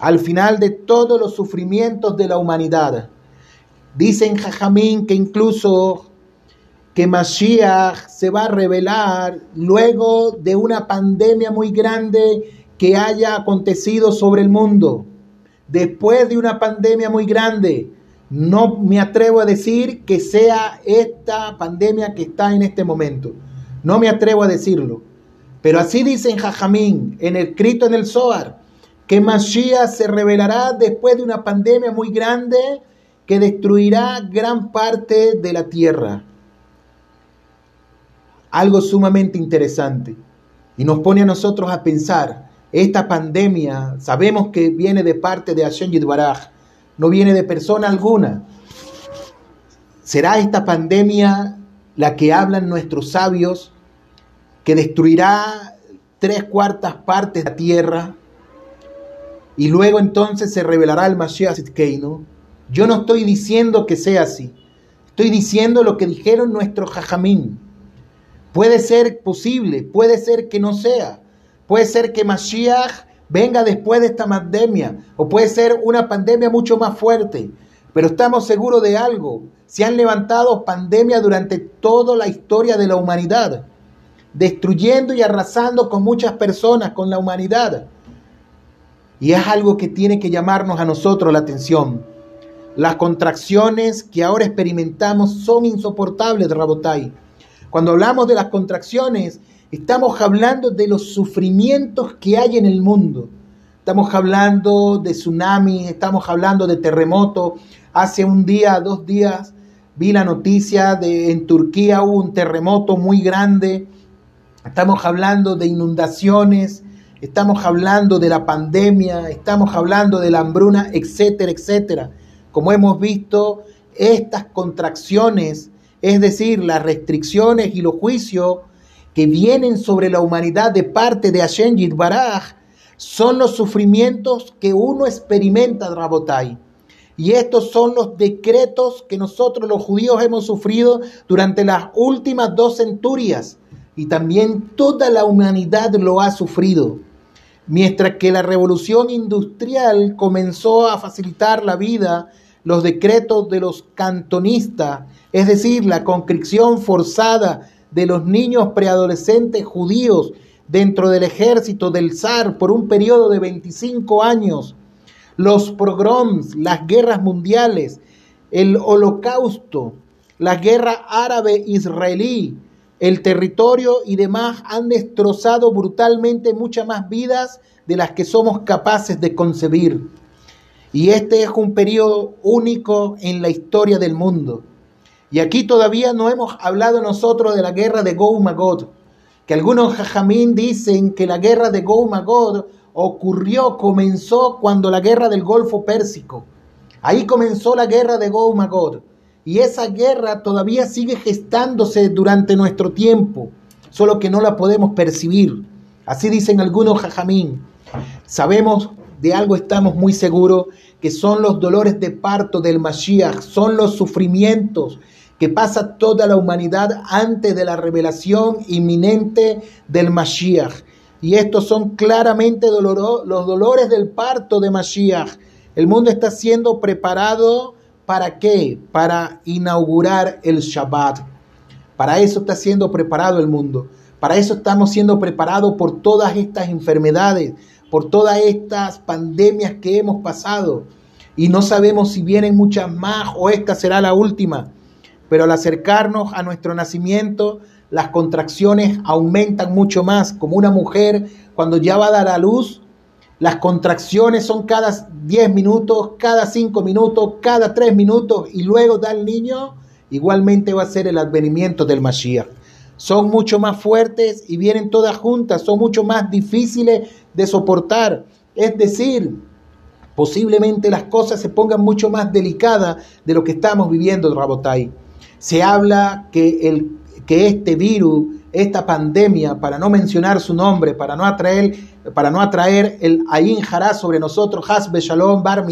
al final de todos los sufrimientos de la humanidad. Dicen Jajamín que incluso que Mashiach se va a revelar luego de una pandemia muy grande que haya acontecido sobre el mundo. Después de una pandemia muy grande, no me atrevo a decir que sea esta pandemia que está en este momento. No me atrevo a decirlo. Pero así dice en Jajamín, en el escrito en el Zohar, que Mashiach se revelará después de una pandemia muy grande que destruirá gran parte de la tierra. Algo sumamente interesante. Y nos pone a nosotros a pensar, esta pandemia sabemos que viene de parte de Hashem Yidbaraj, no viene de persona alguna. ¿Será esta pandemia la que hablan nuestros sabios, que destruirá tres cuartas partes de la tierra? Y luego entonces se revelará el Mashiach Zidkeinu. Yo no estoy diciendo que sea así. Estoy diciendo lo que dijeron nuestros jajamín. Puede ser posible, puede ser que no sea. Puede ser que Mashiach venga después de esta pandemia, o puede ser una pandemia mucho más fuerte, pero estamos seguros de algo, se han levantado pandemias durante toda la historia de la humanidad, destruyendo y arrasando con muchas personas, con la humanidad. Y es algo que tiene que llamarnos a nosotros la atención. Las contracciones que ahora experimentamos son insoportables, Rabotai. Cuando hablamos de las contracciones, Estamos hablando de los sufrimientos que hay en el mundo. Estamos hablando de tsunamis, estamos hablando de terremotos. Hace un día, dos días, vi la noticia de en Turquía hubo un terremoto muy grande. Estamos hablando de inundaciones, estamos hablando de la pandemia, estamos hablando de la hambruna, etcétera, etcétera. Como hemos visto, estas contracciones, es decir, las restricciones y los juicios, que vienen sobre la humanidad de parte de Hashem Yitbaraj son los sufrimientos que uno experimenta, Rabotai. Y estos son los decretos que nosotros los judíos hemos sufrido durante las últimas dos centurias. Y también toda la humanidad lo ha sufrido. Mientras que la revolución industrial comenzó a facilitar la vida, los decretos de los cantonistas, es decir, la conscripción forzada de los niños preadolescentes judíos dentro del ejército del zar por un periodo de 25 años, los pogroms, las guerras mundiales, el holocausto, la guerra árabe-israelí, el territorio y demás han destrozado brutalmente muchas más vidas de las que somos capaces de concebir. Y este es un periodo único en la historia del mundo. Y aquí todavía no hemos hablado nosotros de la guerra de Gou que algunos jajamín dicen que la guerra de Gou ocurrió, comenzó cuando la guerra del Golfo Pérsico. Ahí comenzó la guerra de Gou. Y esa guerra todavía sigue gestándose durante nuestro tiempo, solo que no la podemos percibir. Así dicen algunos jajamín. Sabemos de algo estamos muy seguros, que son los dolores de parto del Mashiach, son los sufrimientos que pasa toda la humanidad antes de la revelación inminente del Mashiach. Y estos son claramente los dolores del parto de Mashiach. El mundo está siendo preparado para qué? Para inaugurar el Shabbat. Para eso está siendo preparado el mundo. Para eso estamos siendo preparados por todas estas enfermedades, por todas estas pandemias que hemos pasado. Y no sabemos si vienen muchas más o esta será la última pero al acercarnos a nuestro nacimiento, las contracciones aumentan mucho más. Como una mujer cuando ya va a dar a luz, las contracciones son cada 10 minutos, cada 5 minutos, cada 3 minutos y luego da el niño, igualmente va a ser el advenimiento del Mashiach. Son mucho más fuertes y vienen todas juntas, son mucho más difíciles de soportar. Es decir, posiblemente las cosas se pongan mucho más delicadas de lo que estamos viviendo, Rabotai. Se habla que, el, que este virus, esta pandemia, para no mencionar su nombre, para no atraer, para no atraer el Ayin Hará sobre nosotros, Hasbe Shalom, Bar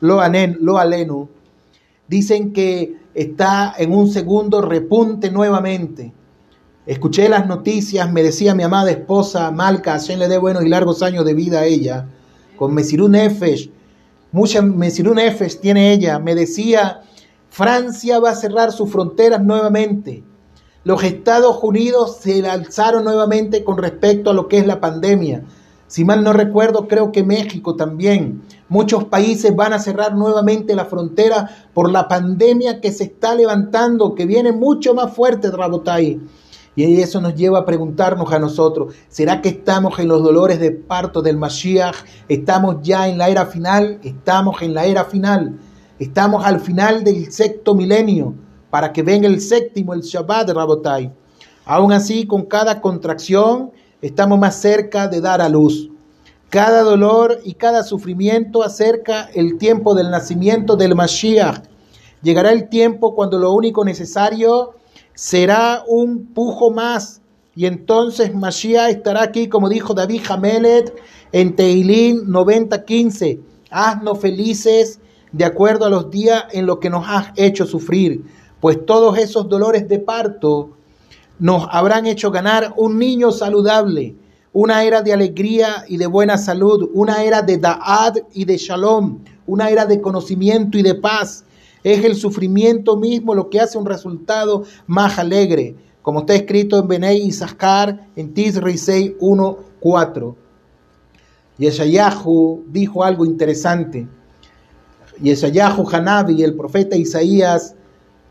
Lo Anen, Lo Alenu, dicen que está en un segundo repunte nuevamente. Escuché las noticias, me decía mi amada esposa Malca, Hashem le dé buenos y largos años de vida a ella, con Mesirun Efesh, mucha Mesirun Efesh tiene ella, me decía, Francia va a cerrar sus fronteras nuevamente. Los Estados Unidos se alzaron nuevamente con respecto a lo que es la pandemia. Si mal no recuerdo, creo que México también. Muchos países van a cerrar nuevamente la frontera por la pandemia que se está levantando, que viene mucho más fuerte, Rabotay. Y eso nos lleva a preguntarnos a nosotros, ¿será que estamos en los dolores de parto del Mashiach? ¿Estamos ya en la era final? Estamos en la era final. Estamos al final del sexto milenio para que venga el séptimo, el Shabbat de Rabotai. Aún así, con cada contracción, estamos más cerca de dar a luz. Cada dolor y cada sufrimiento acerca el tiempo del nacimiento del Mashiach. Llegará el tiempo cuando lo único necesario será un pujo más. Y entonces Mashiach estará aquí, como dijo David Hamelet en Teilín 90:15. Haznos felices de acuerdo a los días en los que nos has hecho sufrir, pues todos esos dolores de parto nos habrán hecho ganar un niño saludable, una era de alegría y de buena salud, una era de Da'ad y de Shalom, una era de conocimiento y de paz. Es el sufrimiento mismo lo que hace un resultado más alegre, como está escrito en Benei Zahar en Tisri 6, 1, 4. Yeshayahu dijo algo interesante. Yeshayahu Hanabi, el profeta Isaías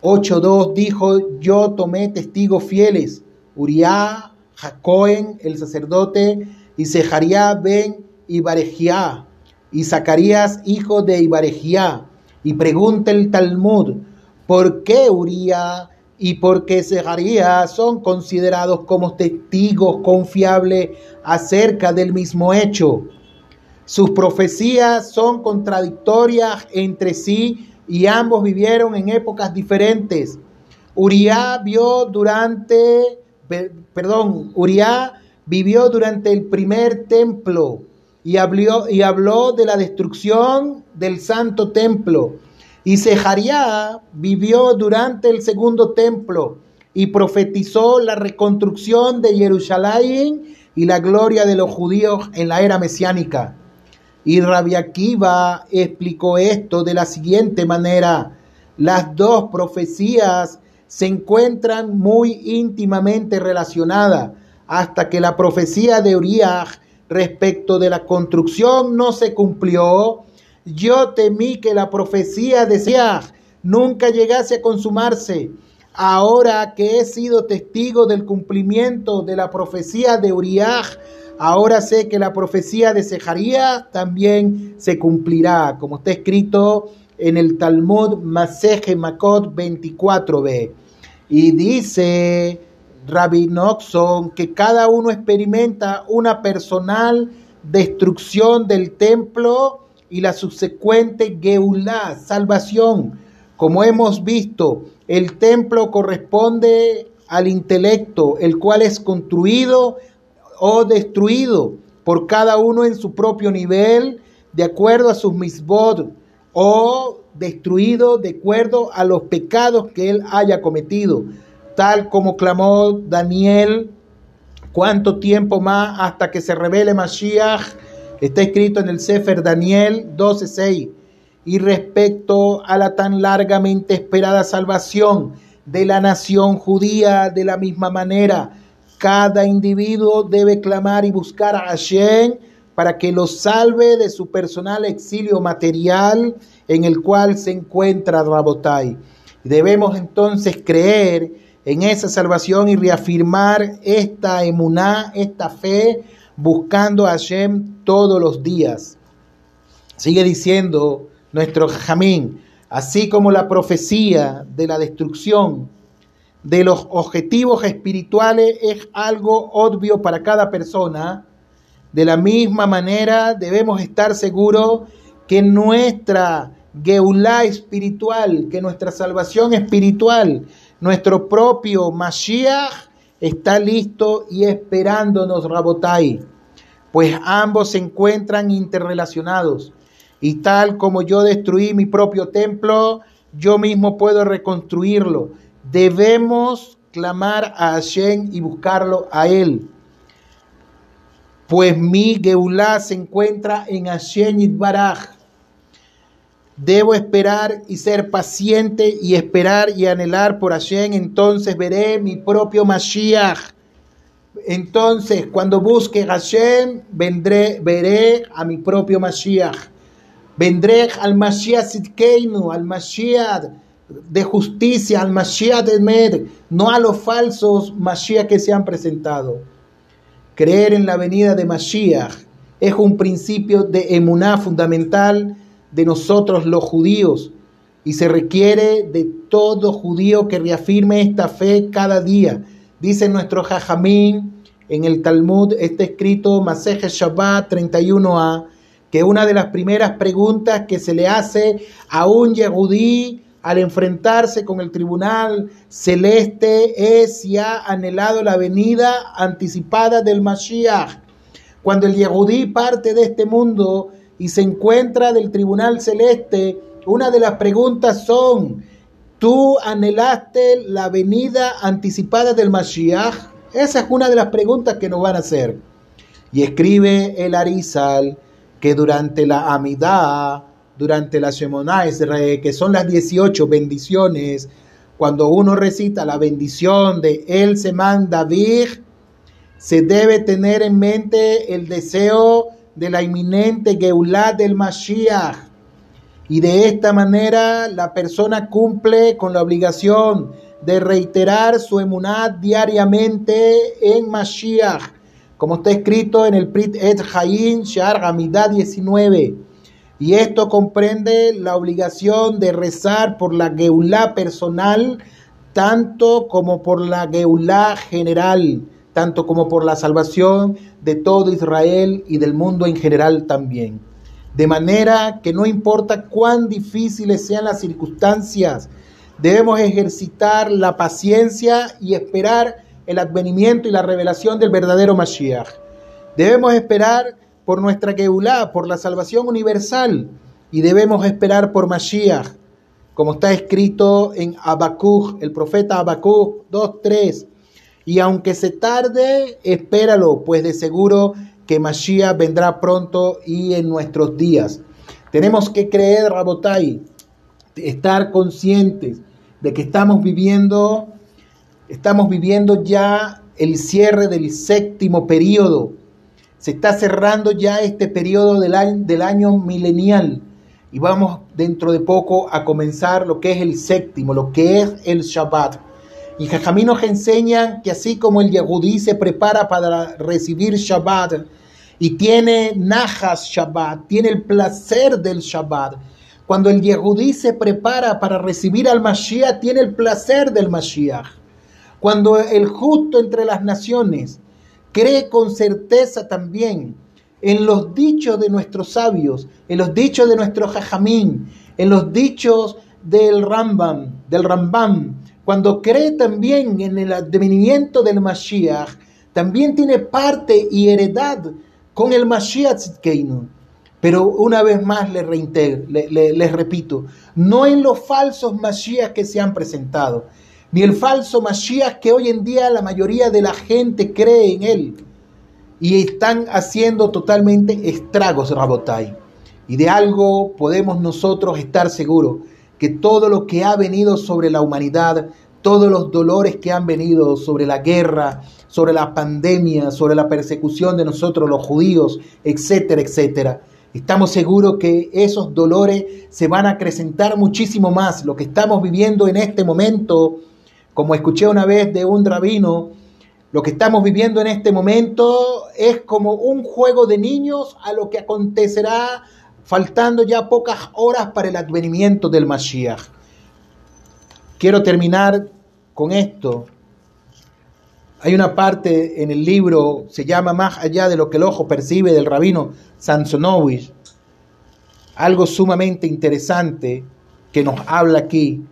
8.2 dijo, yo tomé testigos fieles, Uriah, Jacoen, el sacerdote, y Sejaría ben Ibarejía, y Zacarías, hijo de Ibarejía. Y pregunta el Talmud, ¿por qué Uriah y por qué Sejaría son considerados como testigos confiables acerca del mismo hecho? Sus profecías son contradictorias entre sí y ambos vivieron en épocas diferentes. Uriah vio durante, perdón, vivió durante el primer templo y habló, y habló de la destrucción del santo templo. Y Sejaría vivió durante el segundo templo y profetizó la reconstrucción de Jerusalén y la gloria de los judíos en la era mesiánica. Y Rabbi Akiva explicó esto de la siguiente manera. Las dos profecías se encuentran muy íntimamente relacionadas hasta que la profecía de Uriah respecto de la construcción no se cumplió. Yo temí que la profecía de Siah nunca llegase a consumarse. Ahora que he sido testigo del cumplimiento de la profecía de Uriah, Ahora sé que la profecía de Sejaría también se cumplirá, como está escrito en el Talmud Maseje Makot 24b. Y dice Rabbi Noxon que cada uno experimenta una personal destrucción del templo y la subsecuente Geulah, salvación. Como hemos visto, el templo corresponde al intelecto, el cual es construido o destruido por cada uno en su propio nivel, de acuerdo a sus misbod, o destruido de acuerdo a los pecados que él haya cometido, tal como clamó Daniel, cuánto tiempo más hasta que se revele Mashiach, está escrito en el Sefer Daniel 12:6. Y respecto a la tan largamente esperada salvación de la nación judía, de la misma manera, cada individuo debe clamar y buscar a Hashem para que lo salve de su personal exilio material en el cual se encuentra Rabotai. Debemos entonces creer en esa salvación y reafirmar esta emuná, esta fe, buscando a Hashem todos los días. Sigue diciendo nuestro Jamín, así como la profecía de la destrucción de los objetivos espirituales es algo obvio para cada persona, de la misma manera debemos estar seguros que nuestra geulá espiritual, que nuestra salvación espiritual, nuestro propio Mashiach está listo y esperándonos Rabotai, pues ambos se encuentran interrelacionados. Y tal como yo destruí mi propio templo, yo mismo puedo reconstruirlo Debemos clamar a Hashem y buscarlo a Él. Pues mi Geulá se encuentra en Hashem Baraj. Debo esperar y ser paciente y esperar y anhelar por Hashem, entonces veré mi propio Mashiach. Entonces, cuando busque Hashem, vendré, veré a mi propio Mashiach. Vendré al Mashiach Sidkeinu, al Mashiach de justicia, al Mashiach de Med, no a los falsos Mashiach que se han presentado. Creer en la venida de Mashiach es un principio de emuná fundamental de nosotros los judíos y se requiere de todo judío que reafirme esta fe cada día. Dice nuestro Jajamín en el Talmud, está escrito Maseje Shabbat 31a, que una de las primeras preguntas que se le hace a un yehudí al enfrentarse con el tribunal celeste es si ha anhelado la venida anticipada del Mashiach. Cuando el yehudí parte de este mundo y se encuentra del tribunal celeste, una de las preguntas son, ¿tú anhelaste la venida anticipada del Mashiach? Esa es una de las preguntas que nos van a hacer. Y escribe el Arizal, que durante la Amidá, durante la Shemonah que son las 18 bendiciones, cuando uno recita la bendición de El Seman David, se debe tener en mente el deseo de la inminente Geulah del Mashiach. Y de esta manera la persona cumple con la obligación de reiterar su emunad diariamente en Mashiach como está escrito en el Prit Et Haim Shar Hamidah 19. Y esto comprende la obligación de rezar por la Geulá personal, tanto como por la Geulá general, tanto como por la salvación de todo Israel y del mundo en general también. De manera que no importa cuán difíciles sean las circunstancias, debemos ejercitar la paciencia y esperar el advenimiento y la revelación del verdadero Mashiach. Debemos esperar por nuestra Keulah, por la salvación universal, y debemos esperar por Mashiach, como está escrito en Habacuc, el profeta Habacuc 2.3. Y aunque se tarde, espéralo, pues de seguro que Mashiach vendrá pronto y en nuestros días. Tenemos que creer, Rabotai, estar conscientes de que estamos viviendo Estamos viviendo ya el cierre del séptimo periodo. Se está cerrando ya este periodo del año, milenial y vamos dentro de poco a comenzar lo que es el séptimo, lo que es el Shabbat. Y Jajamí nos enseña que así como el Yehudí se prepara para recibir Shabbat y tiene Najas Shabbat, tiene el placer del Shabbat, cuando el Yehudí se prepara para recibir al Mashiach, tiene el placer del Mashiach. Cuando el justo entre las naciones cree con certeza también en los dichos de nuestros sabios, en los dichos de nuestro Jajamín, en los dichos del Rambam, del Rambam, cuando cree también en el advenimiento del Mashiach, también tiene parte y heredad con el Mashiach Tzidkeinu. Pero una vez más les, les repito, no en los falsos Mashiach que se han presentado, ni el falso Mashiach que hoy en día la mayoría de la gente cree en él. Y están haciendo totalmente estragos, Rabotai. Y de algo podemos nosotros estar seguros, que todo lo que ha venido sobre la humanidad, todos los dolores que han venido sobre la guerra, sobre la pandemia, sobre la persecución de nosotros los judíos, etcétera, etcétera. Estamos seguros que esos dolores se van a acrecentar muchísimo más. Lo que estamos viviendo en este momento como escuché una vez de un rabino, lo que estamos viviendo en este momento es como un juego de niños a lo que acontecerá faltando ya pocas horas para el advenimiento del Mashiach. Quiero terminar con esto. Hay una parte en el libro, se llama Más allá de lo que el ojo percibe, del rabino Sansonovich, algo sumamente interesante que nos habla aquí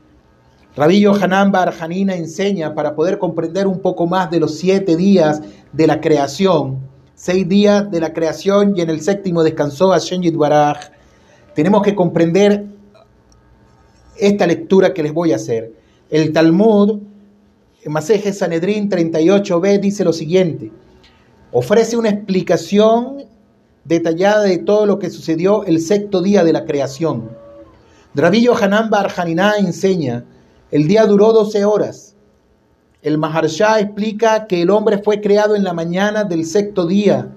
Rabí Yohanan Barjanina enseña para poder comprender un poco más de los siete días de la creación, seis días de la creación y en el séptimo descansó Hashem Yitbaraj. Tenemos que comprender esta lectura que les voy a hacer. El Talmud Maseje Sanedrín 38b, dice lo siguiente. Ofrece una explicación detallada de todo lo que sucedió el sexto día de la creación. Dravillo Hanan Bar enseña, el día duró 12 horas. El Maharsha explica que el hombre fue creado en la mañana del sexto día,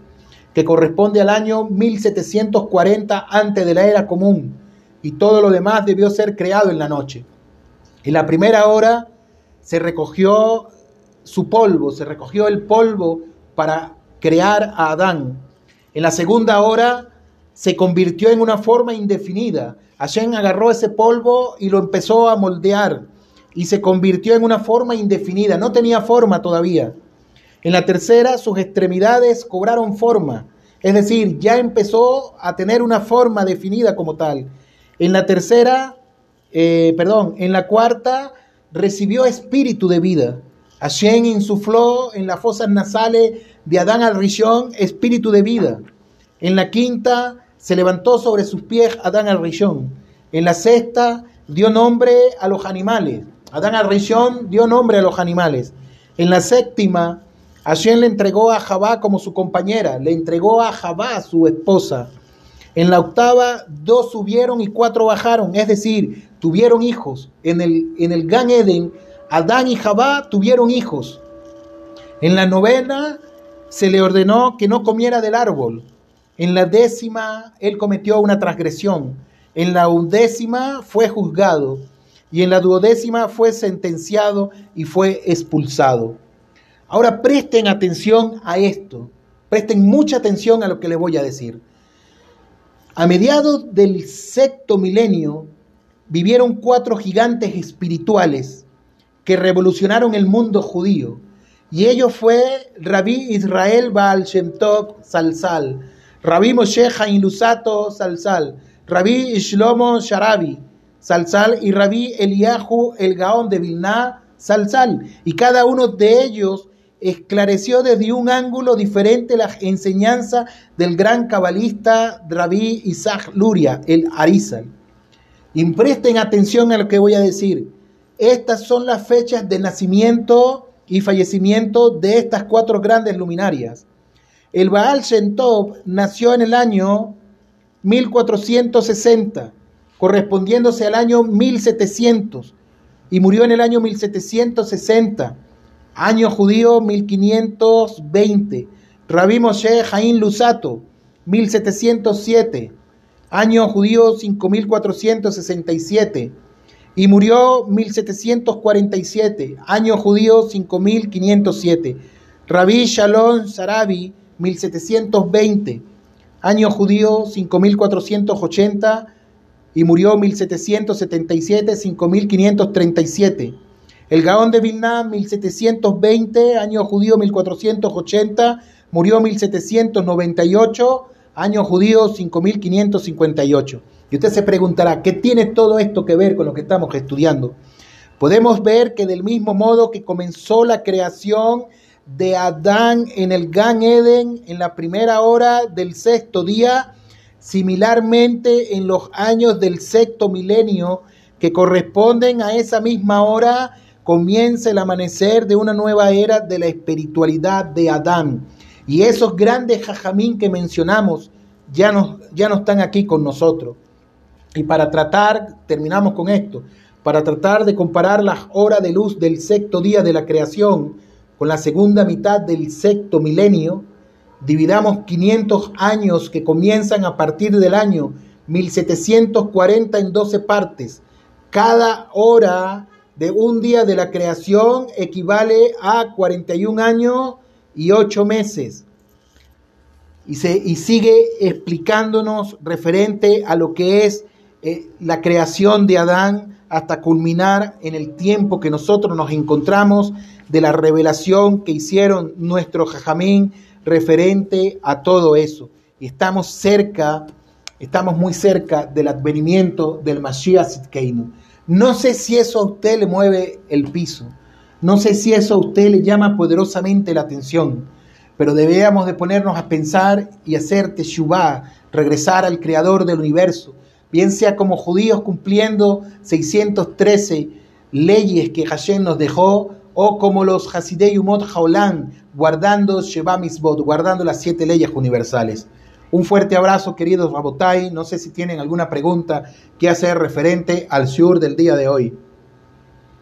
que corresponde al año 1740 antes de la era común, y todo lo demás debió ser creado en la noche. En la primera hora se recogió su polvo, se recogió el polvo para crear a Adán. En la segunda hora se convirtió en una forma indefinida. Hashem agarró ese polvo y lo empezó a moldear y se convirtió en una forma indefinida. No tenía forma todavía. En la tercera, sus extremidades cobraron forma. Es decir, ya empezó a tener una forma definida como tal. En la tercera, eh, perdón, en la cuarta recibió espíritu de vida. Hashem insufló en las fosas nasales de Adán al Rishon espíritu de vida. En la quinta se levantó sobre sus pies Adán al Rishon. En la sexta dio nombre a los animales. Adán al Rishon dio nombre a los animales. En la séptima, Hashem le entregó a Jabá como su compañera, le entregó a Jabá su esposa. En la octava, dos subieron y cuatro bajaron, es decir, tuvieron hijos. En el, en el Gan Eden, Adán y Jabá tuvieron hijos. En la novena, se le ordenó que no comiera del árbol. En la décima, él cometió una transgresión. En la undécima, fue juzgado. Y en la duodécima, fue sentenciado y fue expulsado. Ahora presten atención a esto. Presten mucha atención a lo que les voy a decir. A mediados del sexto milenio vivieron cuatro gigantes espirituales que revolucionaron el mundo judío. Y ellos fue Rabí Israel Baal Shem Tov Salsal, Rabí Moshe Hain Lusato Salsal, Rabí Shlomo Sharabi Salsal y Rabí Eliyahu El Gaón de Vilna Salsal. Y cada uno de ellos esclareció desde un ángulo diferente la enseñanza del gran cabalista Rabí Isaac Luria, el Arizal. Y presten atención a lo que voy a decir. Estas son las fechas de nacimiento y fallecimiento de estas cuatro grandes luminarias. El Baal Shem nació en el año 1460, correspondiéndose al año 1700, y murió en el año 1760 Año judío 1520. Rabí Moshe Jaín Lusato, 1707. Año judío 5467. Y murió 1747. Año judío 5507. Rabí Shalom Sarabi, 1720. Año judío 5480 y murió 1777, 5537. El Gaón de Vilna, 1720, año judío 1480, murió 1798, año judío 5558. Y usted se preguntará, ¿qué tiene todo esto que ver con lo que estamos estudiando? Podemos ver que del mismo modo que comenzó la creación de Adán en el Gan Eden en la primera hora del sexto día, similarmente en los años del sexto milenio que corresponden a esa misma hora, comienza el amanecer de una nueva era de la espiritualidad de Adán. Y esos grandes jajamín que mencionamos ya no, ya no están aquí con nosotros. Y para tratar, terminamos con esto, para tratar de comparar las horas de luz del sexto día de la creación con la segunda mitad del sexto milenio, dividamos 500 años que comienzan a partir del año 1740 en 12 partes. Cada hora de un día de la creación equivale a 41 años y 8 meses. Y, se, y sigue explicándonos referente a lo que es eh, la creación de Adán hasta culminar en el tiempo que nosotros nos encontramos de la revelación que hicieron nuestro Jajamín referente a todo eso. Estamos cerca, estamos muy cerca del advenimiento del Mashiach Zidkeinu. No sé si eso a usted le mueve el piso, no sé si eso a usted le llama poderosamente la atención, pero debíamos de ponernos a pensar y hacer teshuvah, regresar al creador del universo, bien sea como judíos cumpliendo 613 leyes que Hashem nos dejó, o como los Hasidei Umot Haolam, guardando Sheba guardando las siete leyes universales. Un fuerte abrazo, queridos Rabotai. No sé si tienen alguna pregunta que hacer referente al Sur del día de hoy.